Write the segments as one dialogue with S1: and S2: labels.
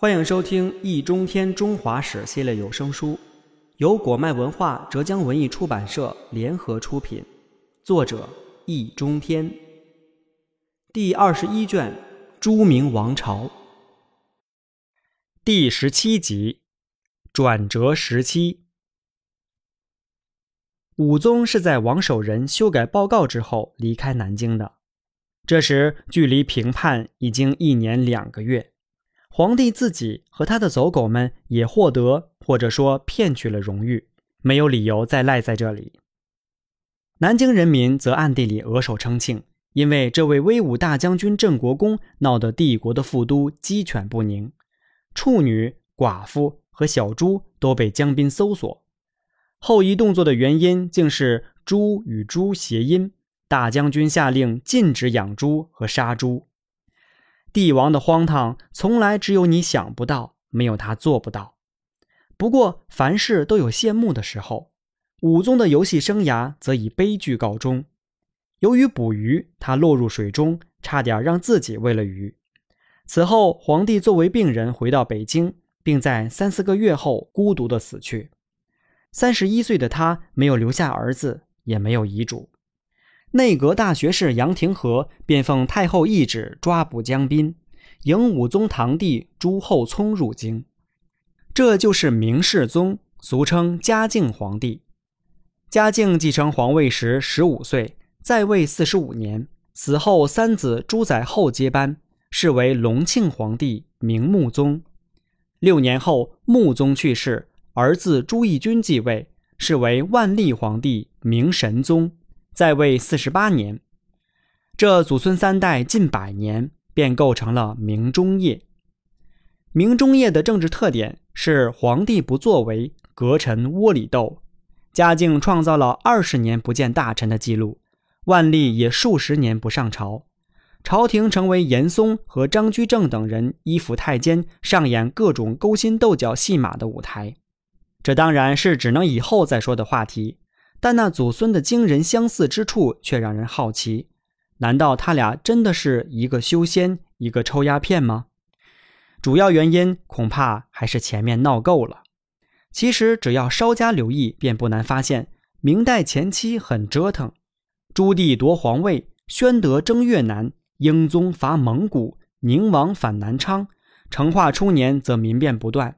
S1: 欢迎收听《易中天中华史》系列有声书，由果麦文化、浙江文艺出版社联合出品，作者易中天。第二十一卷《朱明王朝》第十七集转折时期。武宗是在王守仁修改报告之后离开南京的，这时距离平叛已经一年两个月。皇帝自己和他的走狗们也获得或者说骗取了荣誉，没有理由再赖在这里。南京人民则暗地里额手称庆，因为这位威武大将军郑国公闹得帝国的副都鸡犬不宁，处女、寡妇和小猪都被江滨搜索。后一动作的原因竟是“猪”与“猪”谐音，大将军下令禁止养猪和杀猪。帝王的荒唐，从来只有你想不到，没有他做不到。不过凡事都有谢幕的时候，武宗的游戏生涯则以悲剧告终。由于捕鱼，他落入水中，差点让自己喂了鱼。此后，皇帝作为病人回到北京，并在三四个月后孤独的死去。三十一岁的他没有留下儿子，也没有遗嘱。内阁大学士杨廷和便奉太后懿旨抓捕江彬，迎武宗堂弟朱厚熜入京。这就是明世宗，俗称嘉靖皇帝。嘉靖继承皇位时十五岁，在位四十五年。死后，三子朱载垕接班，是为隆庆皇帝，明穆宗。六年后，穆宗去世，儿子朱翊钧继位，是为万历皇帝，明神宗。在位四十八年，这祖孙三代近百年，便构成了明中叶。明中叶的政治特点是皇帝不作为，阁臣窝里斗。嘉靖创造了二十年不见大臣的记录，万历也数十年不上朝，朝廷成为严嵩和张居正等人依附太监，上演各种勾心斗角戏码的舞台。这当然是只能以后再说的话题。但那祖孙的惊人相似之处却让人好奇：难道他俩真的是一个修仙，一个抽鸦片吗？主要原因恐怕还是前面闹够了。其实只要稍加留意，便不难发现，明代前期很折腾。朱棣夺皇位，宣德征越南，英宗伐蒙古，宁王反南昌，成化初年则民变不断，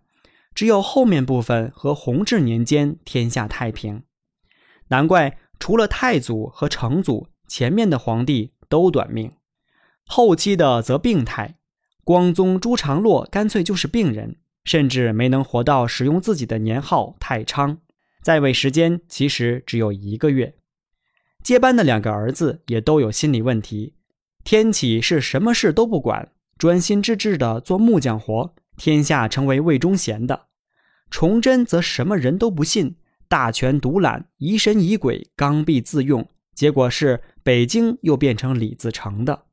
S1: 只有后面部分和弘治年间天下太平。难怪除了太祖和成祖，前面的皇帝都短命，后期的则病态。光宗朱常洛干脆就是病人，甚至没能活到使用自己的年号太昌，在位时间其实只有一个月。接班的两个儿子也都有心理问题。天启是什么事都不管，专心致志的做木匠活，天下成为魏忠贤的；崇祯则什么人都不信。大权独揽，疑神疑鬼，刚愎自用，结果是北京又变成李自成的，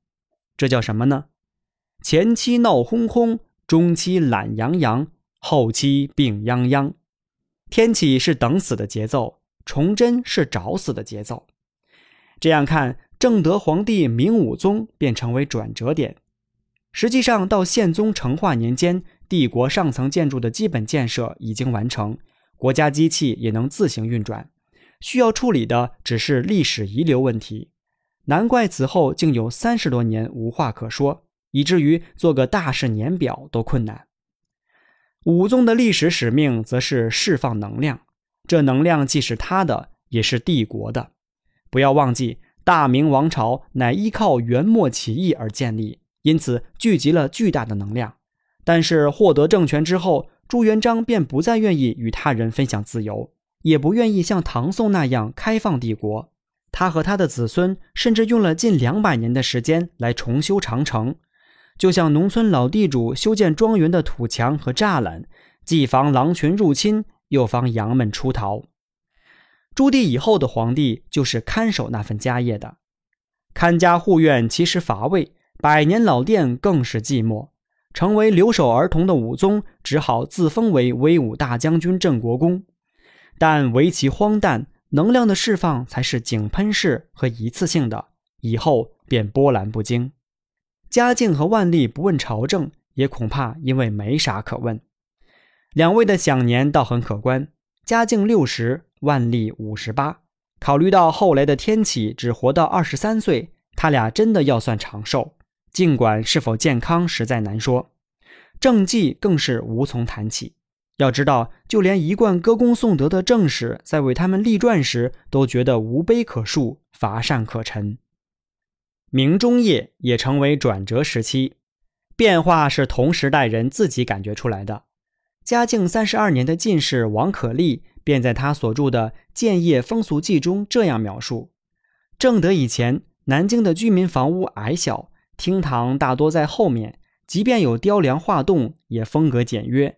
S1: 这叫什么呢？前期闹哄哄，中期懒洋洋，后期病殃殃。天启是等死的节奏，崇祯是找死的节奏。这样看，正德皇帝明武宗便成为转折点。实际上，到宪宗成化年间，帝国上层建筑的基本建设已经完成。国家机器也能自行运转，需要处理的只是历史遗留问题。难怪此后竟有三十多年无话可说，以至于做个大事年表都困难。武宗的历史使命则是释放能量，这能量既是他的，也是帝国的。不要忘记，大明王朝乃依靠元末起义而建立，因此聚集了巨大的能量。但是获得政权之后，朱元璋便不再愿意与他人分享自由，也不愿意像唐宋那样开放帝国。他和他的子孙甚至用了近两百年的时间来重修长城，就像农村老地主修建庄园的土墙和栅栏，既防狼群入侵，又防羊们出逃。朱棣以后的皇帝就是看守那份家业的，看家护院其实乏味，百年老店更是寂寞。成为留守儿童的武宗只好自封为威武大将军郑国公，但唯其荒诞，能量的释放才是井喷式和一次性的，以后便波澜不惊。嘉靖和万历不问朝政，也恐怕因为没啥可问。两位的享年倒很可观，嘉靖六十，万历五十八。考虑到后来的天启只活到二十三岁，他俩真的要算长寿。尽管是否健康实在难说，政绩更是无从谈起。要知道，就连一贯歌功颂德的正史，在为他们立传时，都觉得无碑可述，乏善可陈。明中叶也成为转折时期，变化是同时代人自己感觉出来的。嘉靖三十二年的进士王可立，便在他所著的《建业风俗记》中这样描述：正德以前，南京的居民房屋矮小，厅堂大多在后面，即便有雕梁画栋，也风格简约。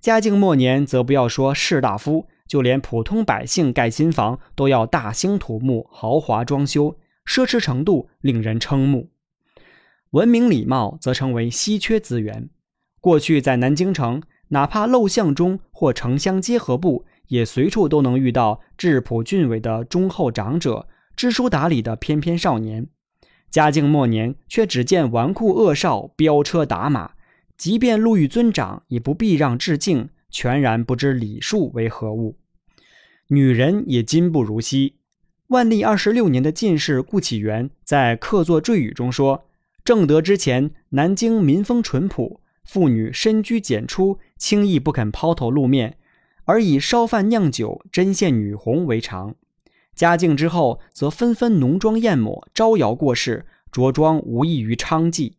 S1: 嘉靖末年，则不要说士大夫，就连普通百姓盖新房都要大兴土木、豪华装修，奢侈程度令人瞠目。文明礼貌则成为稀缺资源。过去在南京城，哪怕陋巷中或城乡结合部，也随处都能遇到质朴俊伟的忠厚长者、知书达理的翩翩少年。嘉靖末年，却只见纨绔恶少飙车打马。即便路遇尊长，也不避让致敬，全然不知礼数为何物。女人也今不如昔。万历二十六年的进士顾启元在客座赘语中说：“正德之前，南京民风淳朴，妇女深居简出，轻易不肯抛头露面，而以烧饭酿酒、针线女红为常。嘉靖之后，则纷纷浓妆艳抹，招摇过市，着装无异于娼妓。”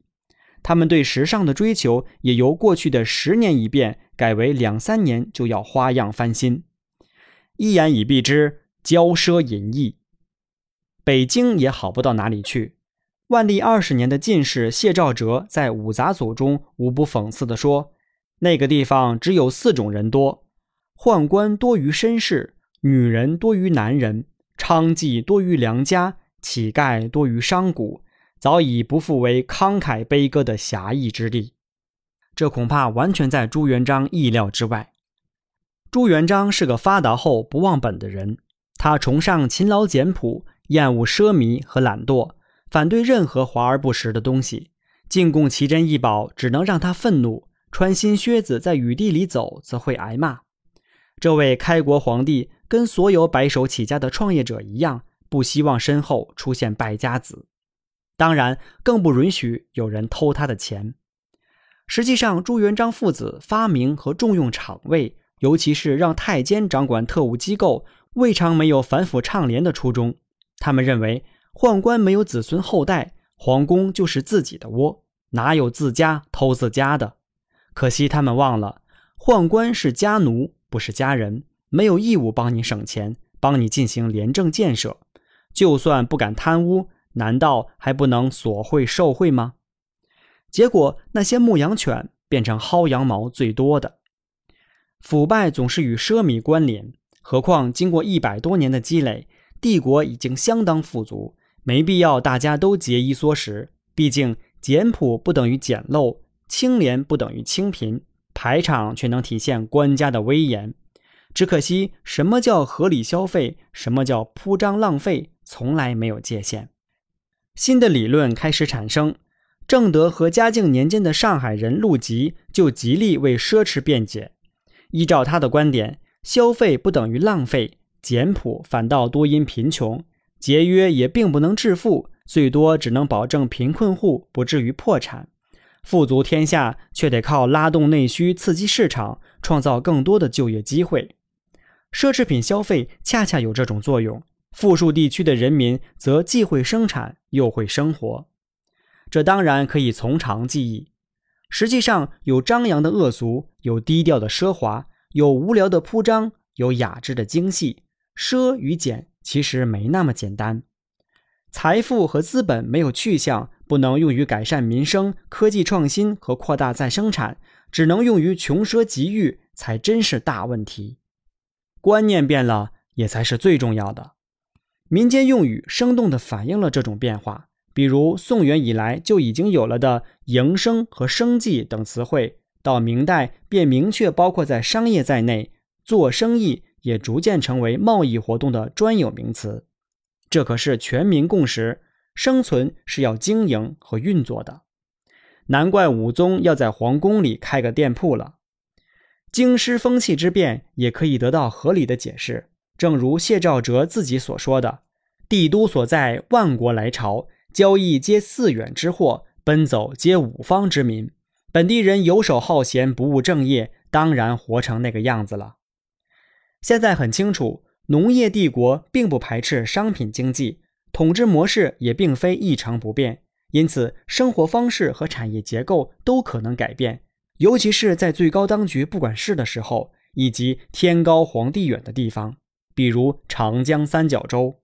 S1: 他们对时尚的追求也由过去的十年一变改为两三年就要花样翻新。一言以蔽之，骄奢淫逸。北京也好不到哪里去。万历二十年的进士谢兆哲在《五杂组》中无不讽刺地说：“那个地方只有四种人多：宦官多于绅士，女人多于男人，娼妓多于良家，乞丐多于商贾。”早已不复为慷慨悲歌的侠义之地，这恐怕完全在朱元璋意料之外。朱元璋是个发达后不忘本的人，他崇尚勤劳简朴，厌恶奢靡和懒惰，反对任何华而不实的东西。进贡奇珍异宝只能让他愤怒，穿新靴子在雨地里走则会挨骂。这位开国皇帝跟所有白手起家的创业者一样，不希望身后出现败家子。当然，更不允许有人偷他的钱。实际上，朱元璋父子发明和重用厂卫，尤其是让太监掌管特务机构，未尝没有反腐倡廉的初衷。他们认为，宦官没有子孙后代，皇宫就是自己的窝，哪有自家偷自家的？可惜他们忘了，宦官是家奴，不是家人，没有义务帮你省钱，帮你进行廉政建设。就算不敢贪污。难道还不能索贿受贿吗？结果那些牧羊犬变成薅羊毛最多的。腐败总是与奢靡关联，何况经过一百多年的积累，帝国已经相当富足，没必要大家都节衣缩食。毕竟简朴不等于简陋，清廉不等于清贫，排场却能体现官家的威严。只可惜，什么叫合理消费，什么叫铺张浪费，从来没有界限。新的理论开始产生。正德和嘉靖年间的上海人陆吉就极力为奢侈辩解。依照他的观点，消费不等于浪费，简朴反倒多因贫穷，节约也并不能致富，最多只能保证贫困户不至于破产。富足天下却得靠拉动内需、刺激市场，创造更多的就业机会。奢侈品消费恰恰有这种作用。富庶地区的人民则既会生产又会生活，这当然可以从长计议。实际上，有张扬的恶俗，有低调的奢华，有无聊的铺张，有雅致的精细。奢与俭其实没那么简单。财富和资本没有去向，不能用于改善民生、科技创新和扩大再生产，只能用于穷奢极欲，才真是大问题。观念变了，也才是最重要的。民间用语生动地反映了这种变化，比如宋元以来就已经有了的“营生”和“生计”等词汇，到明代便明确包括在商业在内，做生意也逐渐成为贸易活动的专有名词。这可是全民共识，生存是要经营和运作的。难怪武宗要在皇宫里开个店铺了。京师风气之变也可以得到合理的解释，正如谢兆哲自己所说的：“帝都所在，万国来朝，交易皆四远之货，奔走皆五方之民。本地人游手好闲，不务正业，当然活成那个样子了。”现在很清楚，农业帝国并不排斥商品经济，统治模式也并非一成不变。因此，生活方式和产业结构都可能改变，尤其是在最高当局不管事的时候，以及天高皇帝远的地方，比如长江三角洲。